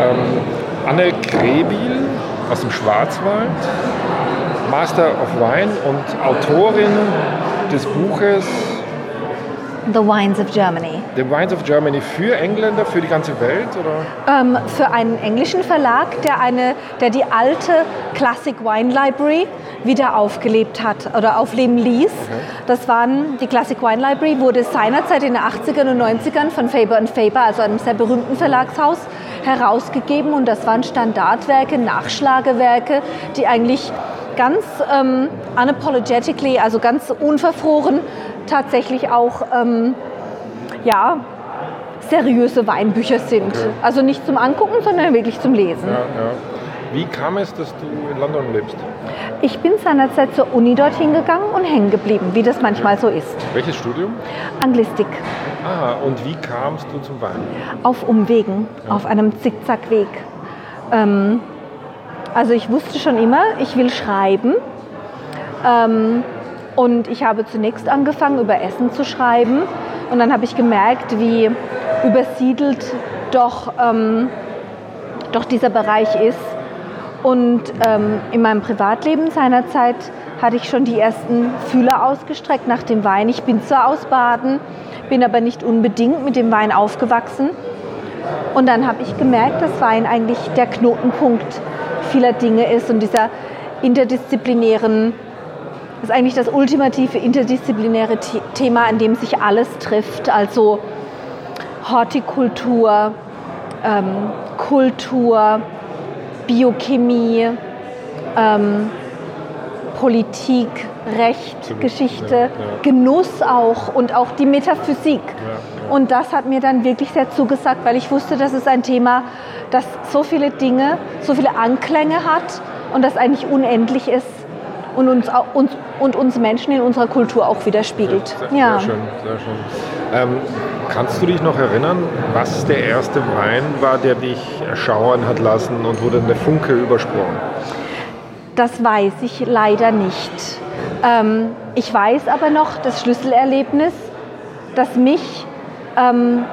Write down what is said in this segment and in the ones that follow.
Ähm, Anne Krebil aus dem Schwarzwald, Master of Wine und Autorin des Buches The Wines of Germany. The Wines of Germany für Engländer, für die ganze Welt? Oder? Ähm, für einen englischen Verlag, der, eine, der die alte Classic Wine Library wieder aufgelebt hat oder aufleben ließ. Okay. Das waren, die Classic Wine Library wurde seinerzeit in den 80ern und 90ern von Faber Faber, also einem sehr berühmten Verlagshaus, herausgegeben und das waren Standardwerke, Nachschlagewerke, die eigentlich ganz ähm, unapologetically, also ganz unverfroren tatsächlich auch ähm, ja, seriöse Weinbücher sind. Okay. Also nicht zum Angucken, sondern wirklich zum Lesen. Ja, ja. Wie kam es, dass du in London lebst? Ich bin seinerzeit zur Uni dorthin gegangen und hängen geblieben, wie das manchmal so ist. Welches Studium? Anglistik. Ah, und wie kamst du zum Wein? Auf Umwegen, ja. auf einem Zickzackweg. Ähm, also ich wusste schon immer, ich will schreiben. Ähm, und ich habe zunächst angefangen, über Essen zu schreiben. Und dann habe ich gemerkt, wie übersiedelt doch, ähm, doch dieser Bereich ist. Und ähm, in meinem Privatleben seinerzeit hatte ich schon die ersten Fühler ausgestreckt nach dem Wein. Ich bin zwar aus Baden, bin aber nicht unbedingt mit dem Wein aufgewachsen. Und dann habe ich gemerkt, dass Wein eigentlich der Knotenpunkt vieler Dinge ist und dieser interdisziplinären ist eigentlich das ultimative interdisziplinäre Thema, an dem sich alles trifft. Also Hortikultur, ähm, Kultur, Biochemie, ähm, Politik, Recht, Geschichte, ja, ja. Genuss auch und auch die Metaphysik. Ja, und das hat mir dann wirklich sehr zugesagt, weil ich wusste, das ist ein Thema, das so viele Dinge, so viele Anklänge hat und das eigentlich unendlich ist und uns, uns, und uns Menschen in unserer Kultur auch widerspiegelt. Sehr, ja. sehr schön, sehr schön. Ähm, kannst du dich noch erinnern, was der erste Wein war, der dich erschauern hat lassen und wurde der Funke übersprungen? Das weiß ich leider nicht. Ähm, ich weiß aber noch das Schlüsselerlebnis, das mich, ähm,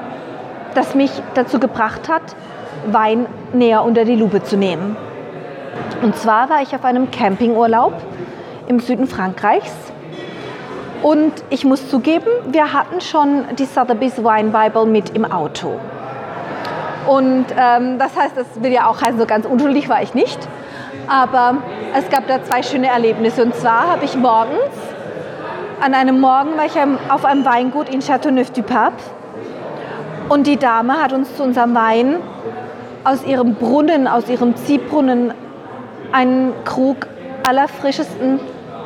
das mich dazu gebracht hat, Wein näher unter die Lupe zu nehmen. Und zwar war ich auf einem Campingurlaub im Süden Frankreichs. Und ich muss zugeben, wir hatten schon die Sotheby's Wine Bible mit im Auto. Und ähm, das heißt, das will ja auch heißen, so ganz unschuldig war ich nicht. Aber es gab da zwei schöne Erlebnisse. Und zwar habe ich morgens, an einem Morgen war ich auf einem Weingut in Châteauneuf-du-Pape. Und die Dame hat uns zu unserem Wein aus ihrem Brunnen, aus ihrem Ziehbrunnen, einen Krug allerfrischesten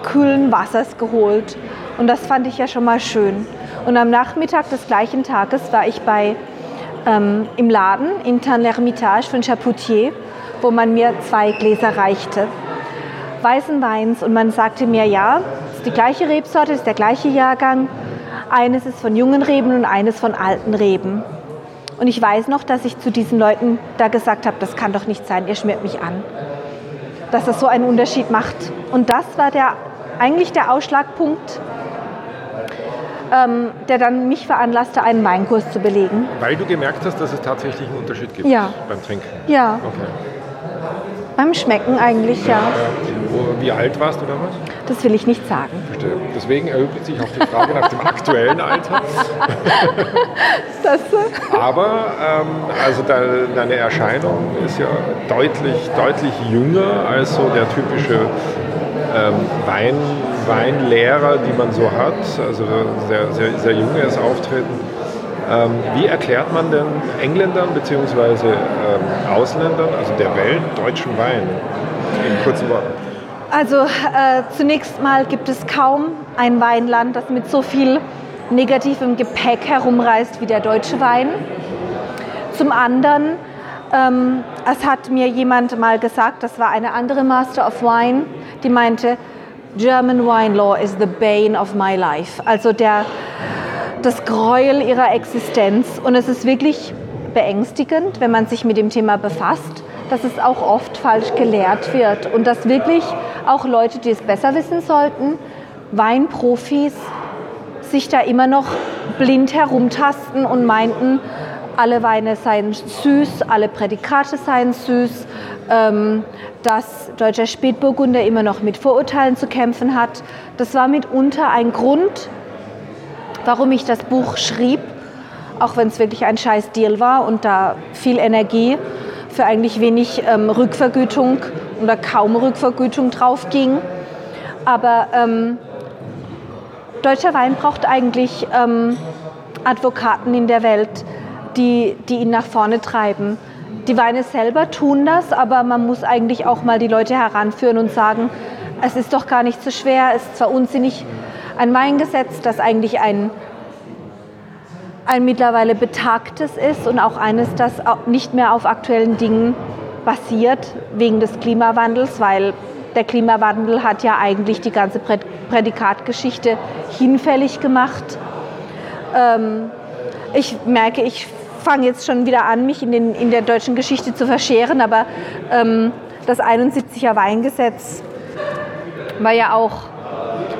kühlen Wassers geholt. Und das fand ich ja schon mal schön. Und am Nachmittag des gleichen Tages war ich bei, ähm, im Laden in Tan-l'Hermitage von Chapoutier, wo man mir zwei Gläser reichte. Weißen Weins. Und man sagte mir, ja, es ist die gleiche Rebsorte, es ist der gleiche Jahrgang. Eines ist von jungen Reben und eines von alten Reben. Und ich weiß noch, dass ich zu diesen Leuten da gesagt habe, das kann doch nicht sein, ihr schmiert mich an. Dass das so einen Unterschied macht. Und das war der eigentlich der Ausschlagpunkt, ähm, der dann mich veranlasste, einen Weinkurs zu belegen. Weil du gemerkt hast, dass es tatsächlich einen Unterschied gibt ja. beim Trinken? Ja. Okay. Beim Schmecken eigentlich, ja. Wie alt warst du damals? Das will ich nicht sagen. Verstehe. Deswegen erübrigt sich auch die Frage nach dem aktuellen Alter. das so? Aber ähm, also de, deine Erscheinung ist ja deutlich, deutlich jünger als so der typische ähm, Wein, Weinlehrer, die man so hat, also sehr, sehr, sehr junges Auftreten. Ähm, wie erklärt man denn Engländern bzw. Ähm, Ausländern, also der Welt, deutschen Wein in kurzen Worten? Also äh, zunächst mal gibt es kaum ein Weinland, das mit so viel negativem Gepäck herumreist wie der deutsche Wein. Zum anderen, ähm, es hat mir jemand mal gesagt, das war eine andere Master of Wine, die meinte, German wine law is the bane of my life. Also der, das Gräuel ihrer Existenz. Und es ist wirklich beängstigend, wenn man sich mit dem Thema befasst, dass es auch oft falsch gelehrt wird und dass wirklich auch Leute, die es besser wissen sollten, Weinprofis, sich da immer noch blind herumtasten und meinten, alle Weine seien süß, alle Prädikate seien süß, ähm, dass deutscher Spätburgunder immer noch mit Vorurteilen zu kämpfen hat. Das war mitunter ein Grund, warum ich das Buch schrieb, auch wenn es wirklich ein scheiß Deal war und da viel Energie für eigentlich wenig ähm, Rückvergütung oder kaum Rückvergütung drauf ging. Aber ähm, deutscher Wein braucht eigentlich ähm, Advokaten in der Welt, die, die ihn nach vorne treiben. Die Weine selber tun das, aber man muss eigentlich auch mal die Leute heranführen und sagen, es ist doch gar nicht so schwer, es ist zwar unsinnig, ein Weingesetz, das eigentlich ein, ein mittlerweile betagtes ist und auch eines, das nicht mehr auf aktuellen Dingen basiert, wegen des Klimawandels, weil der Klimawandel hat ja eigentlich die ganze Prädikatgeschichte hinfällig gemacht. Ähm, ich merke, ich fange jetzt schon wieder an, mich in, den, in der deutschen Geschichte zu verscheren, aber ähm, das 71er Weingesetz war ja auch,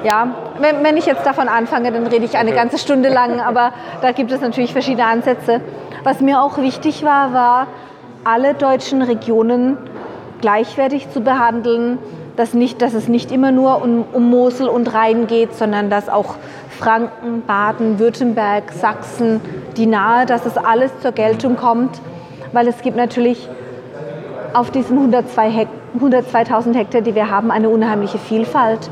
ja, wenn, wenn ich jetzt davon anfange, dann rede ich eine ganze Stunde lang, aber da gibt es natürlich verschiedene Ansätze. Was mir auch wichtig war, war, alle deutschen Regionen gleichwertig zu behandeln, dass, nicht, dass es nicht immer nur um, um Mosel und Rhein geht, sondern dass auch Franken, Baden, Württemberg, Sachsen, die nahe, dass es alles zur Geltung kommt, weil es gibt natürlich auf diesen 102 102.000 Hektar, die wir haben, eine unheimliche Vielfalt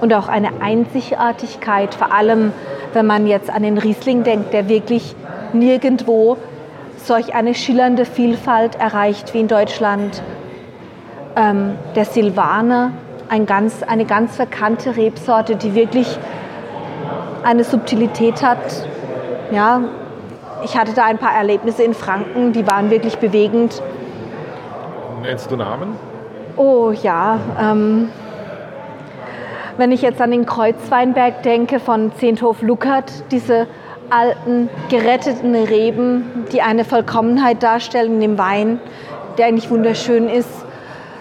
und auch eine Einzigartigkeit, vor allem wenn man jetzt an den Riesling denkt, der wirklich nirgendwo solch eine schillernde Vielfalt erreicht wie in Deutschland. Ähm, der Silvaner, ein ganz, eine ganz verkannte Rebsorte, die wirklich eine Subtilität hat. Ja, ich hatte da ein paar Erlebnisse in Franken, die waren wirklich bewegend. Nennst du Namen? Oh ja. Ähm, wenn ich jetzt an den Kreuzweinberg denke von Zehnthof Luckert, diese alten, geretteten Reben, die eine Vollkommenheit darstellen in dem Wein, der eigentlich wunderschön ist.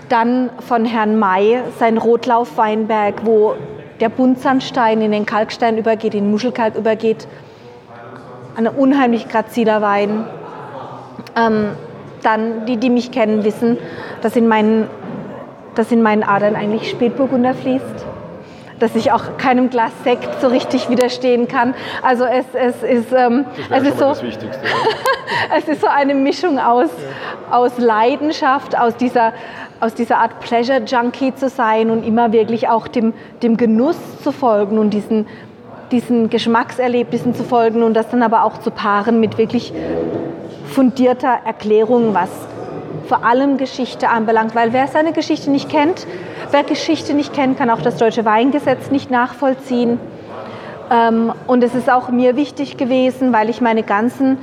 Dann von Herrn May sein Rotlaufweinberg, wo der Buntsandstein in den Kalkstein übergeht, in den Muschelkalk übergeht. Ein unheimlich graziler Wein. Ähm, dann, die, die mich kennen, wissen, dass in meinen, dass in meinen Adern eigentlich Spätburgunder fließt. Dass ich auch keinem Glas Sekt so richtig widerstehen kann. Also es, es ist, ähm, es ist so, es ist so eine Mischung aus, ja. aus Leidenschaft, aus dieser aus dieser Art Pleasure Junkie zu sein und immer wirklich auch dem, dem Genuss zu folgen und diesen, diesen Geschmackserlebnissen zu folgen und das dann aber auch zu paaren mit wirklich fundierter Erklärung, was vor allem Geschichte anbelangt. Weil wer seine Geschichte nicht kennt, wer Geschichte nicht kennt, kann auch das deutsche Weingesetz nicht nachvollziehen. Ähm, und es ist auch mir wichtig gewesen, weil ich meine ganzen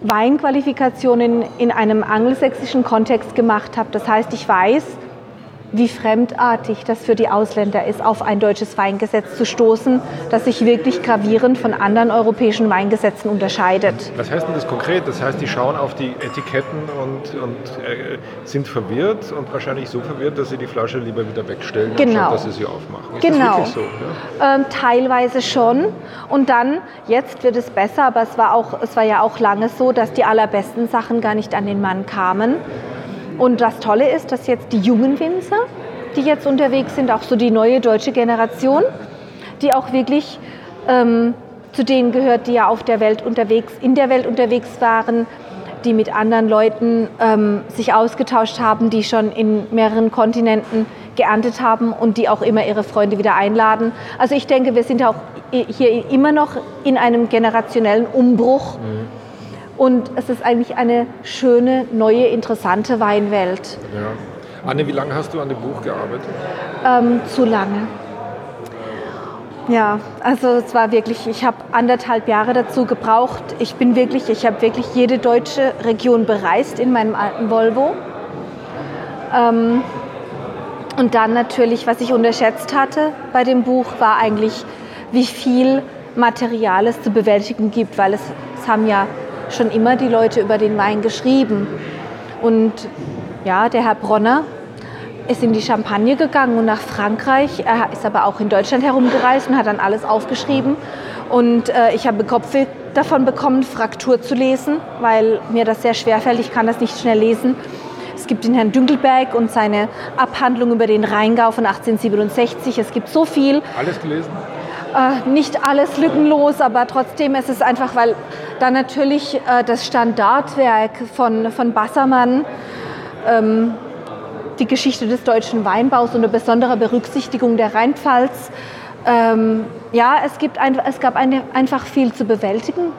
Weinqualifikationen in einem angelsächsischen Kontext gemacht habe. Das heißt, ich weiß, wie fremdartig das für die Ausländer ist, auf ein deutsches Weingesetz zu stoßen, das sich wirklich gravierend von anderen europäischen Weingesetzen unterscheidet. Was heißt denn das konkret? Das heißt, die schauen auf die Etiketten und, und äh, sind verwirrt und wahrscheinlich so verwirrt, dass sie die Flasche lieber wieder wegstellen, genau. anstatt dass sie sie aufmachen. Ist genau. das wirklich so? Ja? Ähm, teilweise schon. Und dann, jetzt wird es besser, aber es war, auch, es war ja auch lange so, dass die allerbesten Sachen gar nicht an den Mann kamen. Und das Tolle ist, dass jetzt die jungen Winzer, die jetzt unterwegs sind, auch so die neue deutsche Generation, die auch wirklich ähm, zu denen gehört, die ja auf der Welt unterwegs, in der Welt unterwegs waren, die mit anderen Leuten ähm, sich ausgetauscht haben, die schon in mehreren Kontinenten geerntet haben und die auch immer ihre Freunde wieder einladen. Also ich denke, wir sind auch hier immer noch in einem generationellen Umbruch. Mhm und es ist eigentlich eine schöne, neue, interessante Weinwelt. Ja. Anne, wie lange hast du an dem Buch gearbeitet? Ähm, zu lange. Ja, also es war wirklich, ich habe anderthalb Jahre dazu gebraucht. Ich bin wirklich, ich habe wirklich jede deutsche Region bereist in meinem alten Volvo. Ähm, und dann natürlich, was ich unterschätzt hatte bei dem Buch, war eigentlich, wie viel Material es zu bewältigen gibt, weil es, es haben ja schon immer die Leute über den Wein geschrieben. Und ja, der Herr Bronner ist in die Champagne gegangen und nach Frankreich. Er ist aber auch in Deutschland herumgereist und hat dann alles aufgeschrieben. Und äh, ich habe Kopfweh davon bekommen, Fraktur zu lesen, weil mir das sehr schwer fällt. Ich kann das nicht schnell lesen. Es gibt den Herrn Dünkelberg und seine Abhandlung über den Rheingau von 1867. Es gibt so viel. Alles gelesen? Äh, nicht alles lückenlos, aber trotzdem ist es einfach, weil da natürlich äh, das Standardwerk von, von Bassermann, ähm, die Geschichte des deutschen Weinbaus unter besonderer Berücksichtigung der Rheinpfalz, ähm, ja, es, gibt ein, es gab eine, einfach viel zu bewältigen.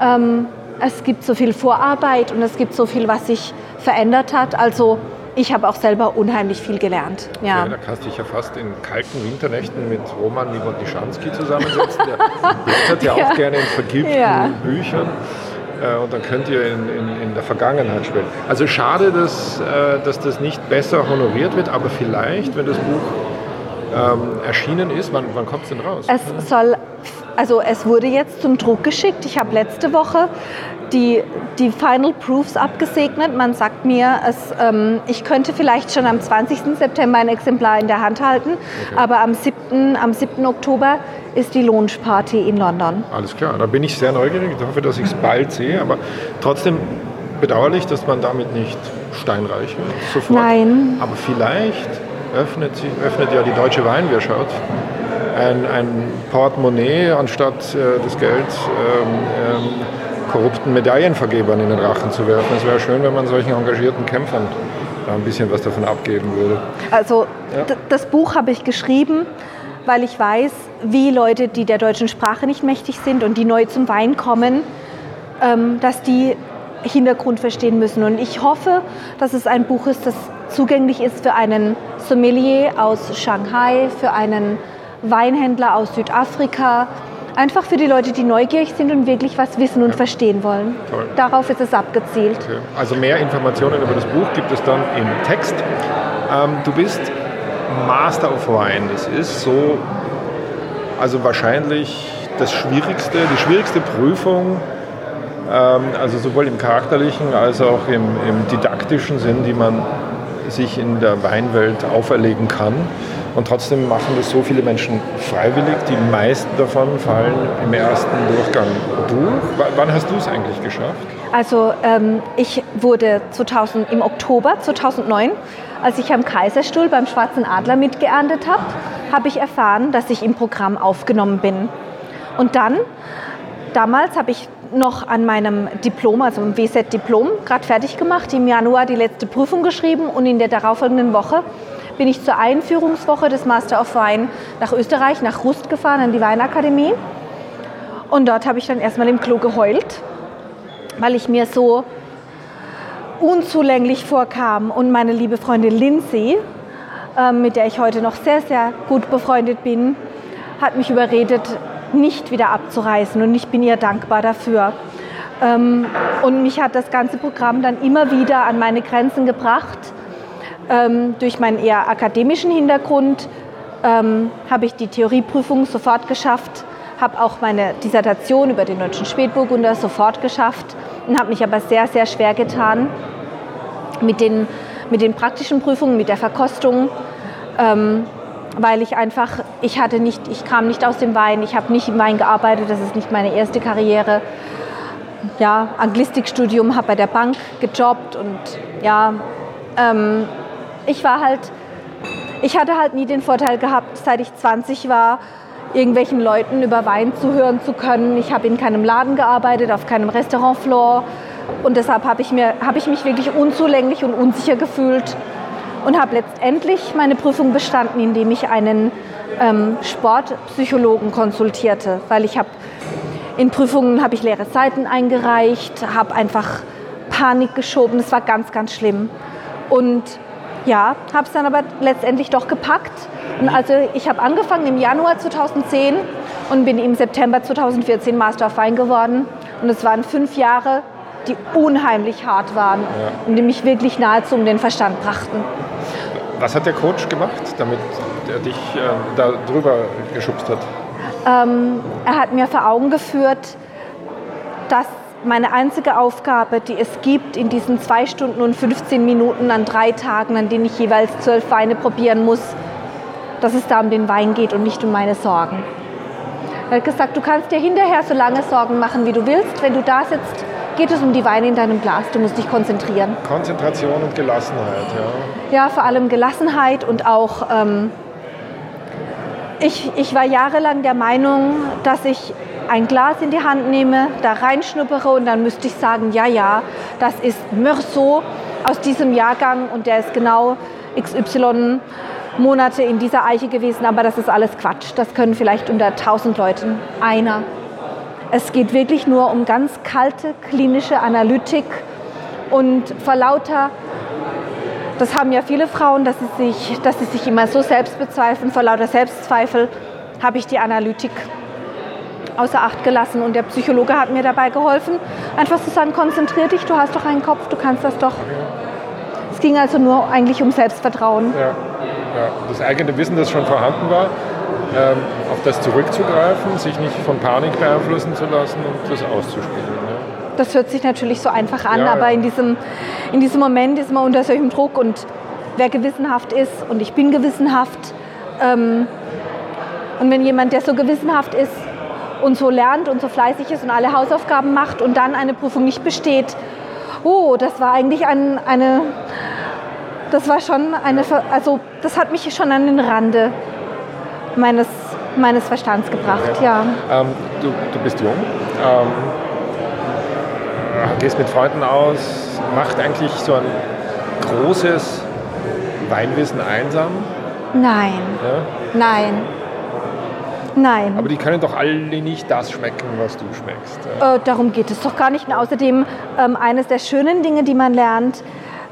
Ähm, es gibt so viel Vorarbeit und es gibt so viel, was sich verändert hat. Also ich habe auch selber unheimlich viel gelernt. Ja. ja. da kannst du dich ja fast in kalten Winternächten mit Roman Niewodnischanski zusammensetzen. Der blättert ja, ja auch gerne in vergilbten ja. Büchern. Äh, und dann könnt ihr in, in, in, der Vergangenheit spielen. Also schade, dass, äh, dass das nicht besser honoriert wird, aber vielleicht, wenn das Buch ähm, erschienen ist. Wann, wann kommt es denn raus? Es soll, also es wurde jetzt zum Druck geschickt. Ich habe letzte Woche die, die Final Proofs abgesegnet. Man sagt mir, es, ähm, ich könnte vielleicht schon am 20. September ein Exemplar in der Hand halten, okay. aber am 7., am 7. Oktober ist die Launch Party in London. Alles klar, da bin ich sehr neugierig. Ich hoffe, dass ich es bald sehe, aber trotzdem bedauerlich, dass man damit nicht steinreich wird. Sofort. Nein. Aber vielleicht öffnet, öffnet ja die Deutsche Weinwirtschaft ein, ein Portemonnaie, anstatt äh, das Geld ähm, ähm, korrupten Medaillenvergebern in den Rachen zu werfen. Es wäre schön, wenn man solchen engagierten Kämpfern da ein bisschen was davon abgeben würde. Also ja. das Buch habe ich geschrieben, weil ich weiß, wie Leute, die der deutschen Sprache nicht mächtig sind und die neu zum Wein kommen, ähm, dass die Hintergrund verstehen müssen. Und ich hoffe, dass es ein Buch ist, das zugänglich ist für einen Sommelier aus Shanghai, für einen Weinhändler aus Südafrika, einfach für die Leute, die neugierig sind und wirklich was wissen und ja. verstehen wollen. Toll. Darauf ist es abgezielt. Okay. Also mehr Informationen über das Buch gibt es dann im Text. Ähm, du bist Master of Wine. Das ist so, also wahrscheinlich das schwierigste, die schwierigste Prüfung, ähm, also sowohl im charakterlichen als auch im, im didaktischen Sinn, die man sich in der Weinwelt auferlegen kann. Und trotzdem machen das so viele Menschen freiwillig. Die meisten davon fallen im ersten Durchgang durch. wann hast du es eigentlich geschafft? Also ähm, ich wurde 2000, im Oktober 2009, als ich am Kaiserstuhl beim Schwarzen Adler mitgeerntet habe, habe ich erfahren, dass ich im Programm aufgenommen bin. Und dann, damals habe ich noch an meinem Diplom, also im WZ-Diplom, gerade fertig gemacht, im Januar die letzte Prüfung geschrieben und in der darauffolgenden Woche bin ich zur Einführungswoche des Master of Wine nach Österreich, nach Rust gefahren, an die Weinakademie. Und dort habe ich dann erstmal im Klo geheult, weil ich mir so unzulänglich vorkam. Und meine liebe Freundin Lindsay, ähm, mit der ich heute noch sehr, sehr gut befreundet bin, hat mich überredet, nicht wieder abzureißen und ich bin ihr dankbar dafür. Ähm, und mich hat das ganze Programm dann immer wieder an meine Grenzen gebracht. Ähm, durch meinen eher akademischen Hintergrund ähm, habe ich die Theorieprüfung sofort geschafft, habe auch meine Dissertation über den deutschen Spätburgunder sofort geschafft und habe mich aber sehr, sehr schwer getan mit den, mit den praktischen Prüfungen, mit der Verkostung weil ich einfach, ich hatte nicht, ich kam nicht aus dem Wein, ich habe nicht im Wein gearbeitet, das ist nicht meine erste Karriere. Ja, Anglistikstudium, habe bei der Bank gejobbt und ja, ähm, ich war halt, ich hatte halt nie den Vorteil gehabt, seit ich 20 war, irgendwelchen Leuten über Wein zuhören zu können. Ich habe in keinem Laden gearbeitet, auf keinem Restaurantfloor und deshalb habe ich, hab ich mich wirklich unzulänglich und unsicher gefühlt und habe letztendlich meine Prüfung bestanden, indem ich einen ähm, Sportpsychologen konsultierte, weil ich habe in Prüfungen habe ich leere Seiten eingereicht, habe einfach Panik geschoben. Es war ganz, ganz schlimm. Und ja, habe es dann aber letztendlich doch gepackt. Und also ich habe angefangen im Januar 2010 und bin im September 2014 Master of Wine geworden. Und es waren fünf Jahre, die unheimlich hart waren ja. und die mich wirklich nahezu um den Verstand brachten. Was hat der Coach gemacht, damit er dich äh, da drüber geschubst hat? Ähm, er hat mir vor Augen geführt, dass meine einzige Aufgabe, die es gibt in diesen zwei Stunden und 15 Minuten an drei Tagen, an denen ich jeweils zwölf Weine probieren muss, dass es da um den Wein geht und nicht um meine Sorgen. Er hat gesagt, du kannst dir hinterher so lange Sorgen machen, wie du willst. Wenn du da sitzt, geht es um die Weine in deinem Glas. Du musst dich konzentrieren. Konzentration und Gelassenheit, ja. Ja, vor allem Gelassenheit und auch, ähm, ich, ich war jahrelang der Meinung, dass ich ein Glas in die Hand nehme, da reinschnuppere und dann müsste ich sagen, ja, ja, das ist Meursault aus diesem Jahrgang und der ist genau XY Monate in dieser Eiche gewesen, aber das ist alles Quatsch. Das können vielleicht unter 1000 Leuten einer. Es geht wirklich nur um ganz kalte klinische Analytik und vor lauter, das haben ja viele Frauen, dass sie sich, dass sie sich immer so selbst bezweifeln, vor lauter Selbstzweifel habe ich die Analytik außer Acht gelassen und der Psychologe hat mir dabei geholfen, einfach zu sagen, konzentrier dich, du hast doch einen Kopf, du kannst das doch. Es ging also nur eigentlich um Selbstvertrauen. Ja ja, das eigene Wissen, das schon vorhanden war, ähm, auf das zurückzugreifen, sich nicht von Panik beeinflussen zu lassen und das auszuspielen. Ja. Das hört sich natürlich so einfach an, ja, aber In, diesem, in diesem Moment ist man unter solchem Druck und wer gewissenhaft ist und ich bin gewissenhaft ähm, und wenn jemand, der so gewissenhaft ist und so lernt und so fleißig ist und alle Hausaufgaben macht und dann eine Prüfung nicht besteht, oh, das war eigentlich ein, eine das war schon eine, also das hat mich schon an den Rande meines, meines Verstands gebracht, ja. ja. Ähm, du, du bist jung, ähm, gehst mit Freunden aus, macht eigentlich so ein großes Weinwissen einsam? Nein. Ja? Nein. Nein. Aber die können doch alle nicht das schmecken, was du schmeckst. Ja. Äh, darum geht es doch gar nicht. Und außerdem ähm, eines der schönen Dinge, die man lernt,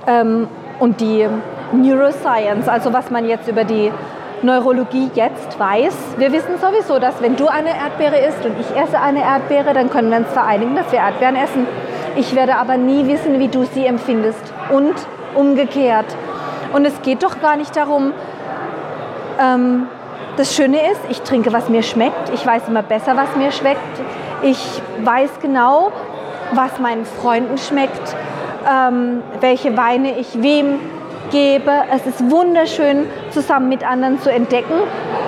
ähm, und die Neuroscience, also was man jetzt über die Neurologie jetzt weiß. Wir wissen sowieso, dass wenn du eine Erdbeere isst und ich esse eine Erdbeere, dann können wir uns vereinigen, dass wir Erdbeeren essen. Ich werde aber nie wissen, wie du sie empfindest und umgekehrt. Und es geht doch gar nicht darum, ähm, das Schöne ist, ich trinke, was mir schmeckt. Ich weiß immer besser, was mir schmeckt. Ich weiß genau, was meinen Freunden schmeckt ähm, welche Weine ich wem gebe. Es ist wunderschön, zusammen mit anderen zu entdecken.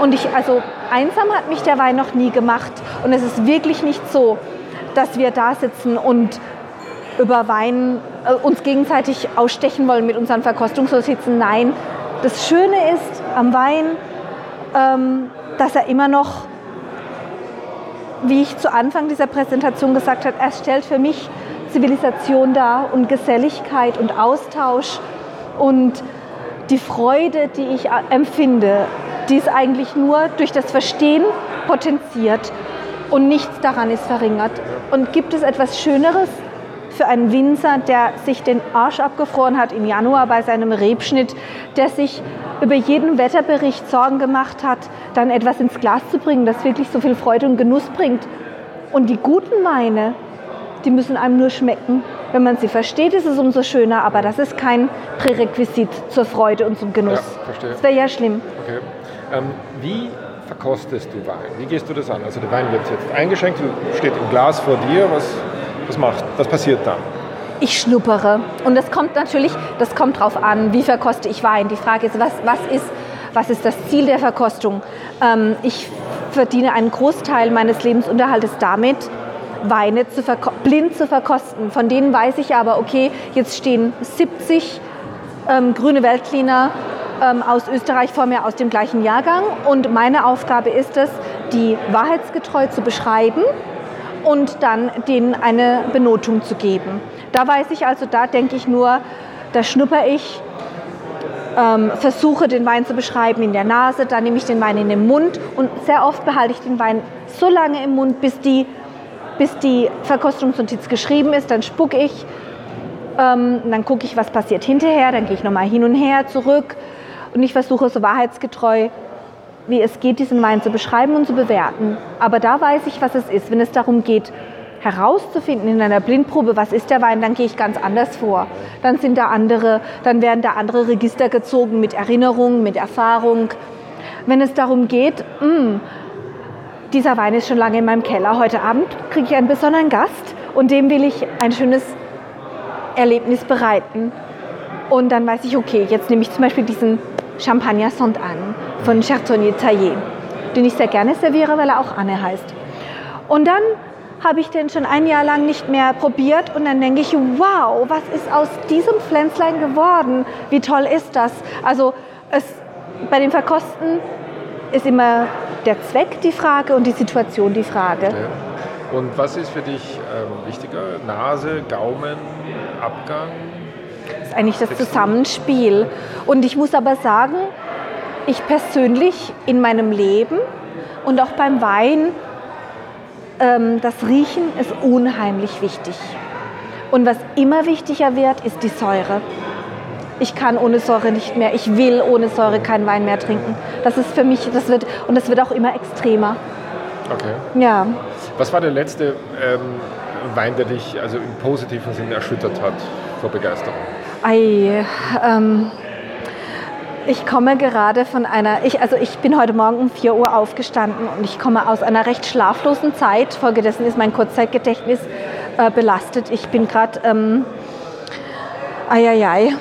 Und ich, also einsam hat mich der Wein noch nie gemacht. Und es ist wirklich nicht so, dass wir da sitzen und über Wein äh, uns gegenseitig ausstechen wollen mit unseren Verkostungssitzen. Nein, das Schöne ist am Wein, ähm, dass er immer noch, wie ich zu Anfang dieser Präsentation gesagt habe, er stellt für mich Zivilisation da und Geselligkeit und Austausch und die Freude, die ich empfinde, die ist eigentlich nur durch das Verstehen potenziert und nichts daran ist verringert. Und gibt es etwas Schöneres für einen Winzer, der sich den Arsch abgefroren hat im Januar bei seinem Rebschnitt, der sich über jeden Wetterbericht Sorgen gemacht hat, dann etwas ins Glas zu bringen, das wirklich so viel Freude und Genuss bringt. Und die guten Weine, die müssen einem nur schmecken. Wenn man sie versteht, ist es umso schöner, aber das ist kein Prärequisit zur Freude und zum Genuss. Ja, verstehe. Das wäre ja schlimm. Okay. Ähm, wie verkostest du Wein? Wie gehst du das an? Also der Wein wird jetzt eingeschenkt, steht im Glas vor dir. Was, was, macht, was passiert dann? Ich schnuppere. Und das kommt natürlich, das kommt drauf an, wie verkoste ich Wein. Die Frage ist, was, was, ist, was ist das Ziel der Verkostung? Ähm, ich verdiene einen Großteil meines Lebensunterhaltes damit, Weine zu blind zu verkosten. Von denen weiß ich aber, okay, jetzt stehen 70 ähm, grüne Weltliner ähm, aus Österreich vor mir aus dem gleichen Jahrgang und meine Aufgabe ist es, die wahrheitsgetreu zu beschreiben und dann denen eine Benotung zu geben. Da weiß ich also, da denke ich nur, da schnupper ich, ähm, versuche den Wein zu beschreiben in der Nase, dann nehme ich den Wein in den Mund und sehr oft behalte ich den Wein so lange im Mund, bis die bis die Verkostungsnotiz geschrieben ist, dann spucke ich, ähm, dann gucke ich, was passiert hinterher, dann gehe ich nochmal hin und her zurück und ich versuche so wahrheitsgetreu, wie es geht, diesen Wein zu beschreiben und zu bewerten. Aber da weiß ich, was es ist. Wenn es darum geht, herauszufinden in einer Blindprobe, was ist der Wein, dann gehe ich ganz anders vor. Dann sind da andere, dann werden da andere Register gezogen mit Erinnerung, mit Erfahrung. Wenn es darum geht, mh, hm, dieser Wein ist schon lange in meinem Keller. Heute Abend kriege ich einen besonderen Gast und dem will ich ein schönes Erlebnis bereiten. Und dann weiß ich, okay, jetzt nehme ich zum Beispiel diesen Champagner Saint Anne von Chardonnay Taillé, den ich sehr gerne serviere, weil er auch Anne heißt. Und dann habe ich den schon ein Jahr lang nicht mehr probiert und dann denke ich, wow, was ist aus diesem Pflänzlein geworden? Wie toll ist das? Also es, bei dem Verkosten ist immer der Zweck die Frage und die Situation die Frage. Ja. Und was ist für dich ähm, wichtiger? Nase, Gaumen, Abgang? Das ist eigentlich das Zusammenspiel. Und ich muss aber sagen, ich persönlich in meinem Leben und auch beim Wein, ähm, das Riechen ist unheimlich wichtig. Und was immer wichtiger wird, ist die Säure. Ich kann ohne Säure nicht mehr, ich will ohne Säure keinen Wein mehr trinken. Das ist für mich, das wird, und das wird auch immer extremer. Okay. Ja. Was war der letzte ähm, Wein, der dich also im positiven Sinne erschüttert hat vor Begeisterung? Ei, ähm, ich komme gerade von einer, ich, also ich bin heute Morgen um 4 Uhr aufgestanden und ich komme aus einer recht schlaflosen Zeit. Folgedessen ist mein Kurzzeitgedächtnis äh, belastet. Ich bin gerade, ähm, ei,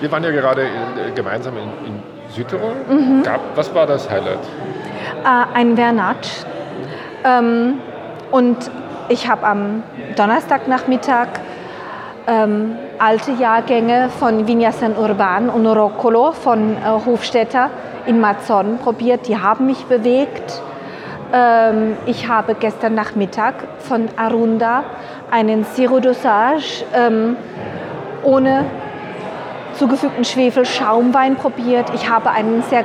Wir waren ja gerade in, äh, gemeinsam in, in Südtirol. Mhm. Gab, was war das Highlight? Äh, ein Vernatsch. Ähm, und ich habe am Donnerstagnachmittag ähm, alte Jahrgänge von Vigna San Urban und Roccolo von äh, Hofstetter in Mazzon probiert. Die haben mich bewegt. Ähm, ich habe gestern Nachmittag von Arunda einen Siro Dosage ähm, ohne zugefügten Schwefel Schaumwein probiert. Ich habe einen sehr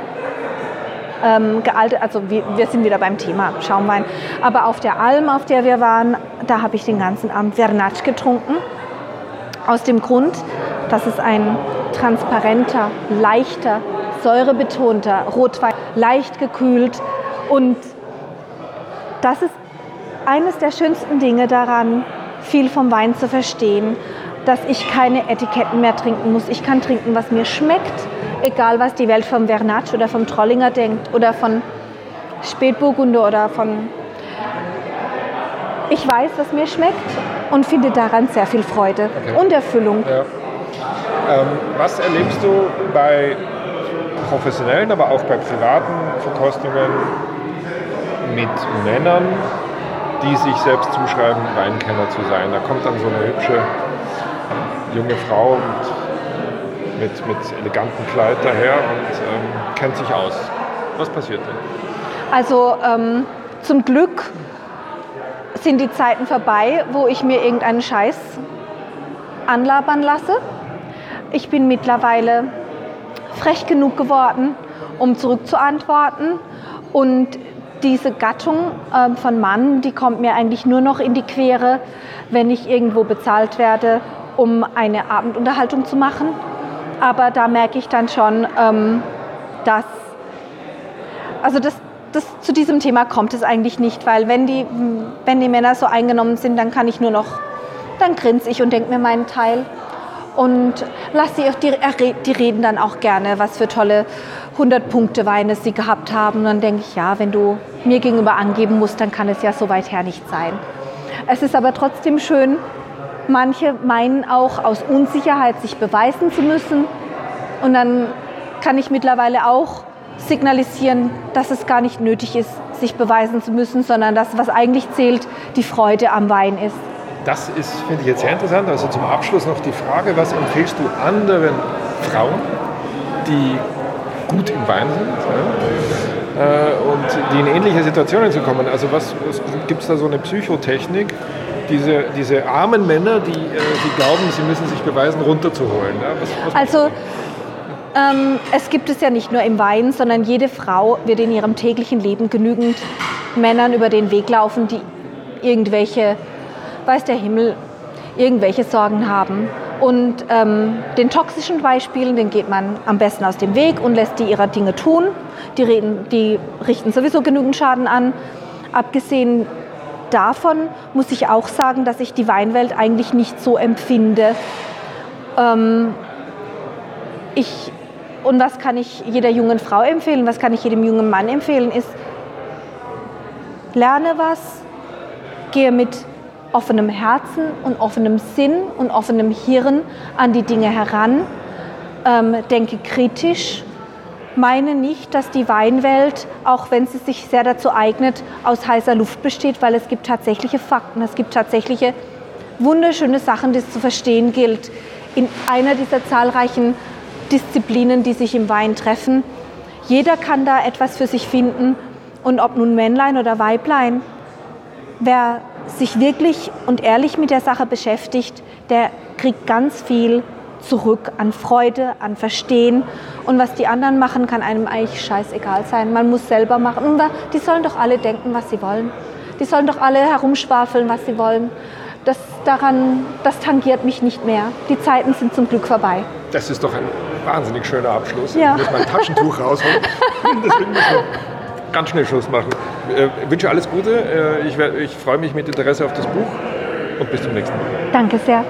ähm, gealtet, also wir, wir, sind wieder beim Thema Schaumwein. Aber auf der Alm, auf der wir waren, da habe ich den ganzen Abend Vernatsch getrunken. Aus dem Grund, dass es ein transparenter, leichter, säurebetonter Rotwein, leicht gekühlt und das ist eines der schönsten Dinge daran, viel vom Wein zu verstehen, dass ich keine Etiketten mehr trinken muss. Ich kann trinken, was mir schmeckt, egal was die Welt vom Vernatsch oder vom Trollinger denkt oder von Spätburgunder oder von... Ich weiß, was mir schmeckt und finde daran sehr viel Freude okay. und Erfüllung. Ja. Ähm, was erlebst du bei professionellen, aber auch bei privaten Verkostungen mit Männern, die sich selbst zuschreiben, Weinkenner zu sein? Da kommt dann so eine hübsche junge Frau mit, mit, mit elegantem Kleid daher und ähm, kennt sich aus. Was passiert denn? Also ähm, zum Glück sind die Zeiten vorbei, wo ich mir irgendeinen Scheiß anlabern lasse. Ich bin mittlerweile frech genug geworden, um zurückzuantworten. Und diese Gattung äh, von Mann, die kommt mir eigentlich nur noch in die Quere, wenn ich irgendwo bezahlt werde, um eine Abendunterhaltung zu machen. Aber da merke ich dann schon, ähm, dass, also das, das, zu diesem Thema kommt es eigentlich nicht, weil wenn die, wenn die Männer so eingenommen sind, dann kann ich nur noch, dann grinse ich und denke mir meinen Teil und lasse sie die, die reden dann auch gerne, was für tolle 100-Punkte-Weine sie gehabt haben. Und dann denke ich, ja, wenn du mir gegenüber angeben musst, dann kann es ja so weit her nicht sein. Es ist aber trotzdem schön, manche meinen auch aus Unsicherheit sich beweisen zu müssen. Und dann kann ich mittlerweile auch signalisieren, dass es gar nicht nötig ist, sich beweisen zu müssen, sondern dass was eigentlich zählt, die Freude am Wein ist. Das ist, finde ich jetzt sehr interessant. Also zum Abschluss noch die Frage, was empfiehlst du anderen Frauen, die gut im Wein sind ja, äh, und die in ähnliche Situationen zu kommen? Also was, was gibt es da so eine Psychotechnik, diese, diese armen Männer, die, äh, die glauben, sie müssen sich beweisen, runterzuholen? Ja? Was, was also ähm, es gibt es ja nicht nur im Wein, sondern jede Frau wird in ihrem täglichen Leben genügend Männern über den Weg laufen, die irgendwelche, weiß der Himmel, irgendwelche Sorgen haben. Und ähm, den toxischen Beispielen, den geht man am besten aus dem Weg und lässt die ihrer Dinge tun. Die, reden, die richten sowieso genügend Schaden an. Abgesehen davon muss ich auch sagen, dass ich die Weinwelt eigentlich nicht so empfinde. Ähm, ich und was kann ich jeder jungen Frau empfehlen, was kann ich jedem jungen Mann empfehlen, ist, lerne was, gehe mit offenem Herzen und offenem Sinn und offenem Hirn an die Dinge heran, ähm, denke kritisch, meine nicht, dass die Weinwelt, auch wenn sie sich sehr dazu eignet, aus heißer Luft besteht, weil es gibt tatsächliche Fakten, es gibt tatsächliche wunderschöne Sachen, die es zu verstehen gilt. In einer dieser zahlreichen Disziplinen, die sich im Wein treffen. Jeder kann da etwas für sich finden und ob nun Männlein oder Weiblein, wer sich wirklich und ehrlich mit der Sache beschäftigt, der kriegt ganz viel zurück an Freude, an Verstehen. Und was die anderen machen, kann einem eigentlich scheißegal sein. Man muss selber machen. Die sollen doch alle denken, was sie wollen. Die sollen doch alle herumschwafeln, was sie wollen. Das, daran, das tangiert mich nicht mehr. Die Zeiten sind zum Glück vorbei. Das ist doch ein wahnsinnig schöner Abschluss. Ja. Ich muss mein Taschentuch rausholen. Deswegen müssen wir ganz schnell Schluss machen. Ich äh, wünsche alles Gute. Äh, ich, ich freue mich mit Interesse auf das Buch und bis zum nächsten Mal. Danke sehr.